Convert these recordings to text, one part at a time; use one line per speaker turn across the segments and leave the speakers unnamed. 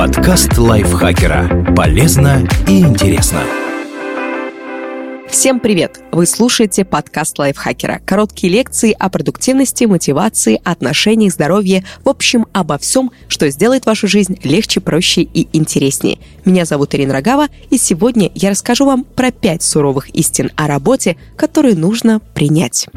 Подкаст лайфхакера. Полезно и интересно.
Всем привет! Вы слушаете подкаст лайфхакера. Короткие лекции о продуктивности, мотивации, отношениях, здоровье, в общем, обо всем, что сделает вашу жизнь легче, проще и интереснее. Меня зовут Ирина Рогава, и сегодня я расскажу вам про пять суровых истин о работе, которые нужно принять.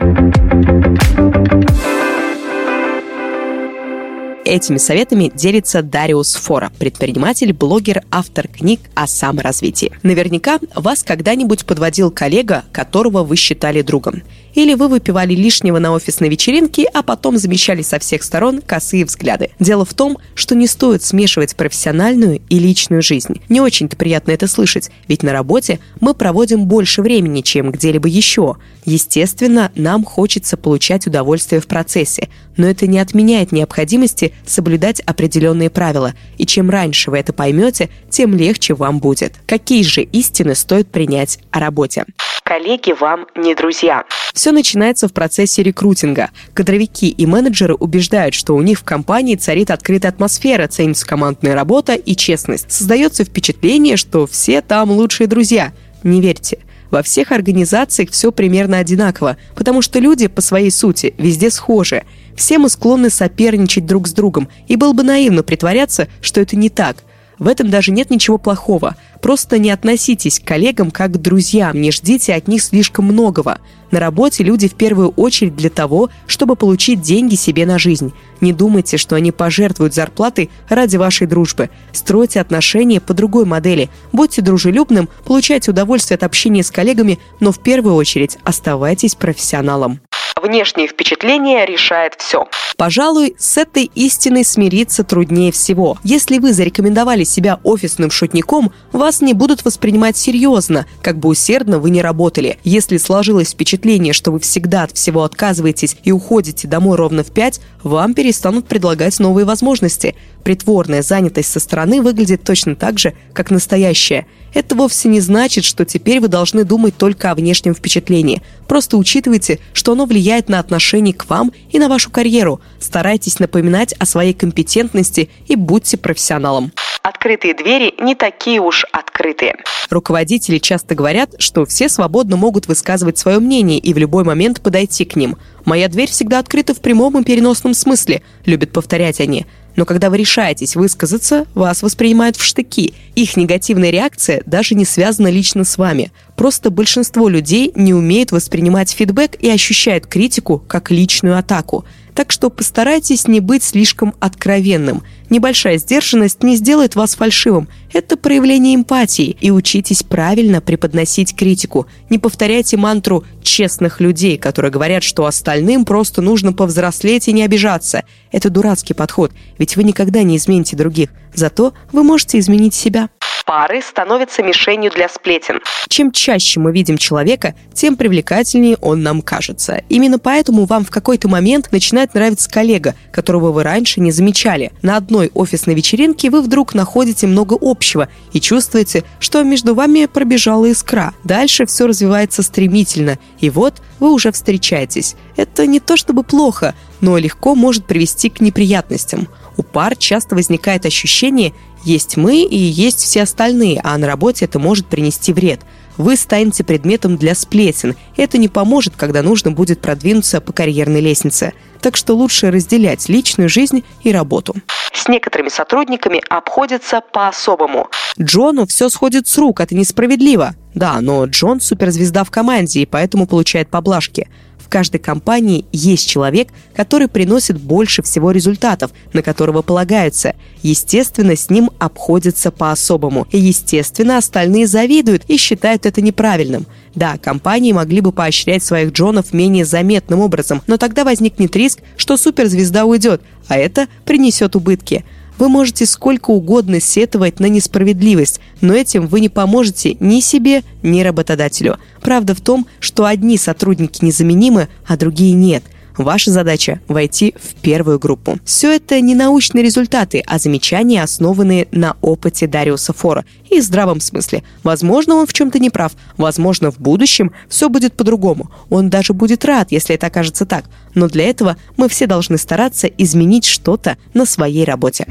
Этими советами делится Дариус Фора, предприниматель, блогер, автор книг о саморазвитии. Наверняка вас когда-нибудь подводил коллега, которого вы считали другом. Или вы выпивали лишнего на офисной вечеринке, а потом замечали со всех сторон косые взгляды. Дело в том, что не стоит смешивать профессиональную и личную жизнь. Не очень-то приятно это слышать, ведь на работе мы проводим больше времени, чем где-либо еще. Естественно, нам хочется получать удовольствие в процессе, но это не отменяет необходимости соблюдать определенные правила. И чем раньше вы это поймете, тем легче вам будет. Какие же истины стоит принять о работе? Коллеги вам не друзья. Все начинается в процессе рекрутинга. Кадровики и менеджеры убеждают, что у них в компании царит открытая атмосфера, ценится командная работа и честность. Создается впечатление, что все там лучшие друзья. Не верьте. Во всех организациях все примерно одинаково, потому что люди по своей сути везде схожи. Все мы склонны соперничать друг с другом, и было бы наивно притворяться, что это не так – в этом даже нет ничего плохого. Просто не относитесь к коллегам как к друзьям, не ждите от них слишком многого. На работе люди в первую очередь для того, чтобы получить деньги себе на жизнь. Не думайте, что они пожертвуют зарплатой ради вашей дружбы. Стройте отношения по другой модели. Будьте дружелюбным, получайте удовольствие от общения с коллегами, но в первую очередь оставайтесь профессионалом. Внешнее впечатление решает все. Пожалуй, с этой истиной смириться труднее всего. Если вы зарекомендовали себя офисным шутником, вас не будут воспринимать серьезно, как бы усердно вы не работали. Если сложилось впечатление, что вы всегда от всего отказываетесь и уходите домой ровно в пять, вам перестанут предлагать новые возможности. Притворная занятость со стороны выглядит точно так же, как настоящая. Это вовсе не значит, что теперь вы должны думать только о внешнем впечатлении. Просто учитывайте, что оно влияет на отношение к вам и на вашу карьеру. Старайтесь напоминать о своей компетентности и будьте профессионалом открытые двери не такие уж открытые. Руководители часто говорят, что все свободно могут высказывать свое мнение и в любой момент подойти к ним. «Моя дверь всегда открыта в прямом и переносном смысле», — любят повторять они. Но когда вы решаетесь высказаться, вас воспринимают в штыки. Их негативная реакция даже не связана лично с вами. Просто большинство людей не умеет воспринимать фидбэк и ощущают критику как личную атаку. Так что постарайтесь не быть слишком откровенным. Небольшая сдержанность не сделает вас фальшивым. Это проявление эмпатии. И учитесь правильно преподносить критику. Не повторяйте мантру честных людей, которые говорят, что остальным просто нужно повзрослеть и не обижаться. Это дурацкий подход, ведь вы никогда не измените других. Зато вы можете изменить себя пары становятся мишенью для сплетен. Чем чаще мы видим человека, тем привлекательнее он нам кажется. Именно поэтому вам в какой-то момент начинает нравиться коллега, которого вы раньше не замечали. На одной офисной вечеринке вы вдруг находите много общего и чувствуете, что между вами пробежала искра. Дальше все развивается стремительно, и вот вы уже встречаетесь. Это не то чтобы плохо, но легко может привести к неприятностям. У пар часто возникает ощущение «есть мы и есть все остальные», а на работе это может принести вред. Вы станете предметом для сплетен. Это не поможет, когда нужно будет продвинуться по карьерной лестнице. Так что лучше разделять личную жизнь и работу. С некоторыми сотрудниками обходятся по-особому. Джону все сходит с рук, это несправедливо. Да, но Джон суперзвезда в команде и поэтому получает поблажки каждой компании есть человек, который приносит больше всего результатов, на которого полагаются. Естественно, с ним обходятся по-особому. И, естественно, остальные завидуют и считают это неправильным. Да, компании могли бы поощрять своих Джонов менее заметным образом, но тогда возникнет риск, что суперзвезда уйдет, а это принесет убытки. Вы можете сколько угодно сетовать на несправедливость, но этим вы не поможете ни себе, ни работодателю. Правда в том, что одни сотрудники незаменимы, а другие нет. Ваша задача – войти в первую группу. Все это не научные результаты, а замечания, основанные на опыте Дариуса Фора и здравом смысле. Возможно, он в чем-то не прав. Возможно, в будущем все будет по-другому. Он даже будет рад, если это окажется так. Но для этого мы все должны стараться изменить что-то на своей работе.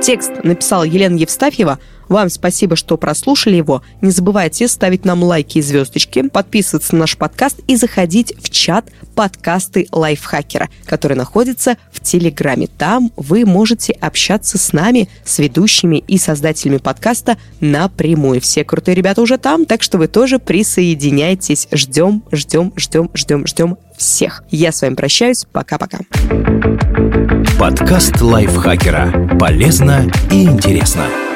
Текст написала Елена Евстафьева. Вам спасибо, что прослушали его. Не забывайте ставить нам лайки и звездочки, подписываться на наш подкаст и заходить в чат подкасты лайфхакера, который находится в Телеграме. Там вы можете общаться с нами, с ведущими и создателями подкаста напрямую. Все крутые ребята уже там, так что вы тоже присоединяйтесь. Ждем, ждем, ждем, ждем, ждем всех. Я с вами прощаюсь. Пока-пока.
Подкаст лайфхакера. Полезно и интересно.